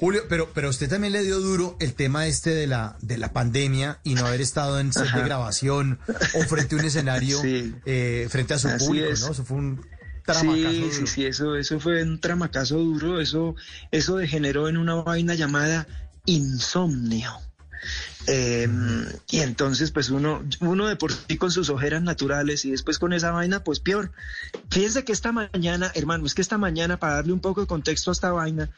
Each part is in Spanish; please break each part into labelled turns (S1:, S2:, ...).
S1: Julio, pero, pero usted también le dio duro el tema este de la, de la pandemia y no haber estado en set de grabación o frente a un escenario, eh, frente a su público, ¿no? Eso fue un tramacazo
S2: sí,
S1: duro.
S2: Sí, sí, eso, eso fue un tramacazo duro, eso, eso degeneró en una vaina llamada insomnio. Em, y entonces, pues uno, uno de por sí con sus ojeras naturales y después con esa vaina, pues peor. Fíjense que esta mañana, hermano, es que esta mañana, para darle un poco de contexto a esta vaina,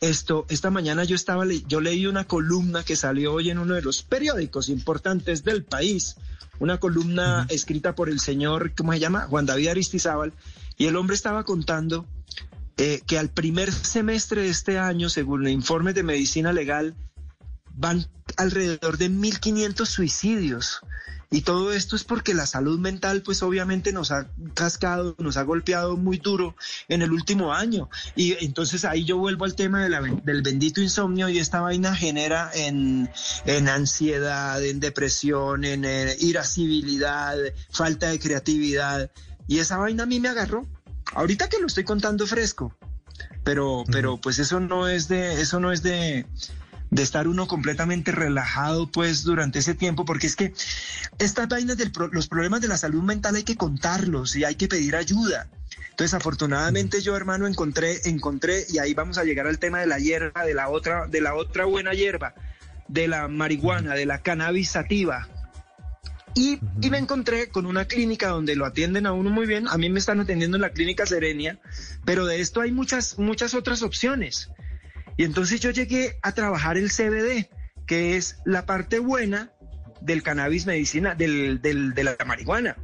S2: esto, esta mañana yo estaba, yo leí una columna que salió hoy en uno de los periódicos importantes del país, una columna escrita por el señor, ¿cómo se llama? Juan David Aristizábal, y el hombre estaba contando eh, que al primer semestre de este año, según el informe de medicina legal, van alrededor de 1.500 suicidios. Y todo esto es porque la salud mental, pues obviamente nos ha cascado, nos ha golpeado muy duro en el último año. Y entonces ahí yo vuelvo al tema del bendito insomnio y esta vaina genera en, en ansiedad, en depresión, en, en irascibilidad, falta de creatividad. Y esa vaina a mí me agarró. Ahorita que lo estoy contando fresco. Pero, pero pues eso no es de, eso no es de, de estar uno completamente relajado pues durante ese tiempo, porque es que estas vainas de los problemas de la salud mental hay que contarlos y hay que pedir ayuda. Entonces, afortunadamente yo, hermano, encontré, encontré, y ahí vamos a llegar al tema de la hierba, de la otra, de la otra buena hierba, de la marihuana, de la cannabis sativa. Y, y, me encontré con una clínica donde lo atienden a uno muy bien. A mí me están atendiendo en la clínica Serenia, pero de esto hay muchas, muchas otras opciones. Y entonces yo llegué a trabajar el CBD, que es la parte buena del cannabis medicina, del, de la marihuana.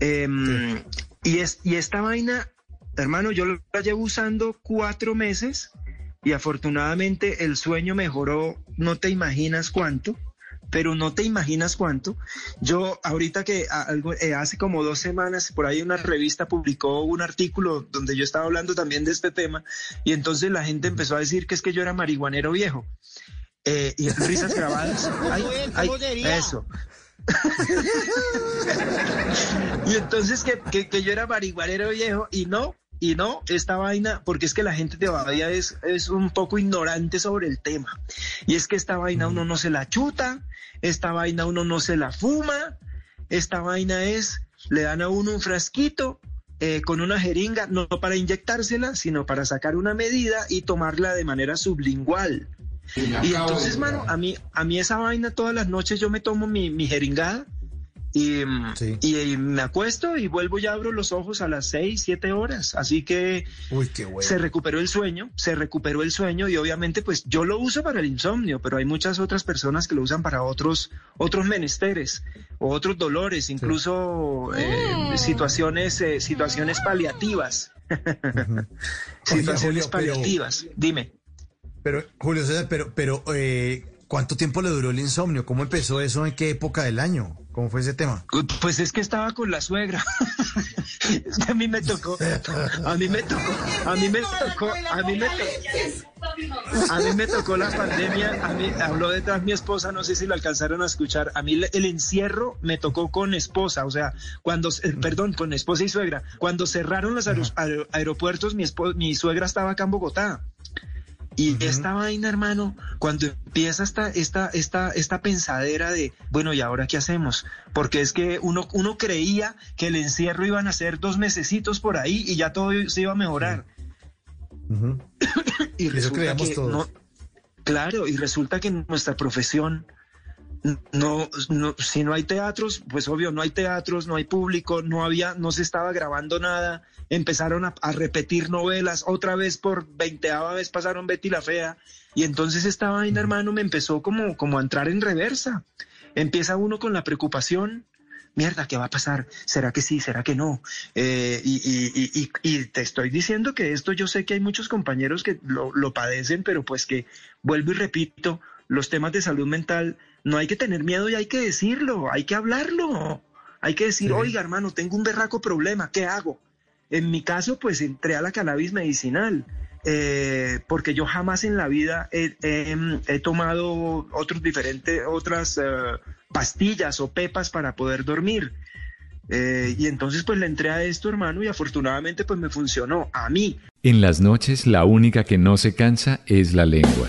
S2: Em, y, es, y esta vaina, hermano, yo la llevo usando cuatro meses y afortunadamente el sueño mejoró, no te imaginas cuánto pero no te imaginas cuánto. Yo ahorita que eh, hace como dos semanas por ahí una revista publicó un artículo donde yo estaba hablando también de este tema y entonces la gente empezó a decir que es que yo era marihuanero viejo. Eh, y risas grabadas. eso. y entonces que, que yo era marihuanero viejo y no, y no, esta vaina, porque es que la gente todavía es, es un poco ignorante sobre el tema. Y es que esta vaina uno no se la chuta, esta vaina uno no se la fuma, esta vaina es, le dan a uno un frasquito eh, con una jeringa, no para inyectársela, sino para sacar una medida y tomarla de manera sublingual. Y entonces, mano, a mí, a mí esa vaina todas las noches yo me tomo mi, mi jeringada y, y, me acuesto y vuelvo y abro los ojos a las seis, siete horas. Así que se recuperó el sueño, se recuperó el sueño y obviamente pues yo lo uso para el insomnio, pero hay muchas otras personas que lo usan para otros, otros menesteres o otros dolores, incluso eh, mm. situaciones, eh, situaciones paliativas. situaciones paliativas. Dime.
S1: Pero, Julio César, pero, pero eh, ¿cuánto tiempo le duró el insomnio? ¿Cómo empezó eso? ¿En qué época del año? ¿Cómo fue ese tema?
S2: Pues es que estaba con la suegra. es que a mí me tocó, a mí me tocó, a mí me tocó, a mí me tocó. A mí me tocó la pandemia, a mí habló detrás mi esposa, no sé si lo alcanzaron a escuchar. A mí el encierro me tocó con esposa, o sea, cuando, perdón, con esposa y suegra. Cuando cerraron los aeropuertos, mi, mi suegra estaba acá en Bogotá. Y esta vaina, hermano, cuando empieza esta, esta, esta, esta pensadera de, bueno, ¿y ahora qué hacemos? Porque es que uno, uno creía que el encierro iban a ser dos mesecitos por ahí y ya todo se iba a mejorar. y resulta que no, claro, y resulta que nuestra profesión no, no, si no hay teatros, pues obvio, no hay teatros, no hay público, no había, no se estaba grabando nada, empezaron a, repetir novelas, otra vez por veinteava vez pasaron Betty la Fea, y entonces esta vaina, hermano, me empezó como, como a entrar en reversa. Empieza uno con la preocupación, mierda, ¿qué va a pasar? ¿Será que sí? ¿Será que no? Eh, y, y, y, te estoy diciendo que esto yo sé que hay muchos compañeros que lo, lo, padecen, pero pues que vuelvo y repito, los temas de salud mental no hay que tener miedo y hay que decirlo, hay que hablarlo. Hay que decir, oiga hermano, tengo un berraco problema, ¿qué hago? En mi caso, pues entré a la cannabis medicinal, eh, porque yo jamás en la vida he, tomado otros diferentes, otras eh, pastillas o pepas para poder dormir. Eh, y entonces pues le entré a esto, hermano, y afortunadamente pues me funcionó a mí.
S3: En las noches la única que no se cansa es la lengua.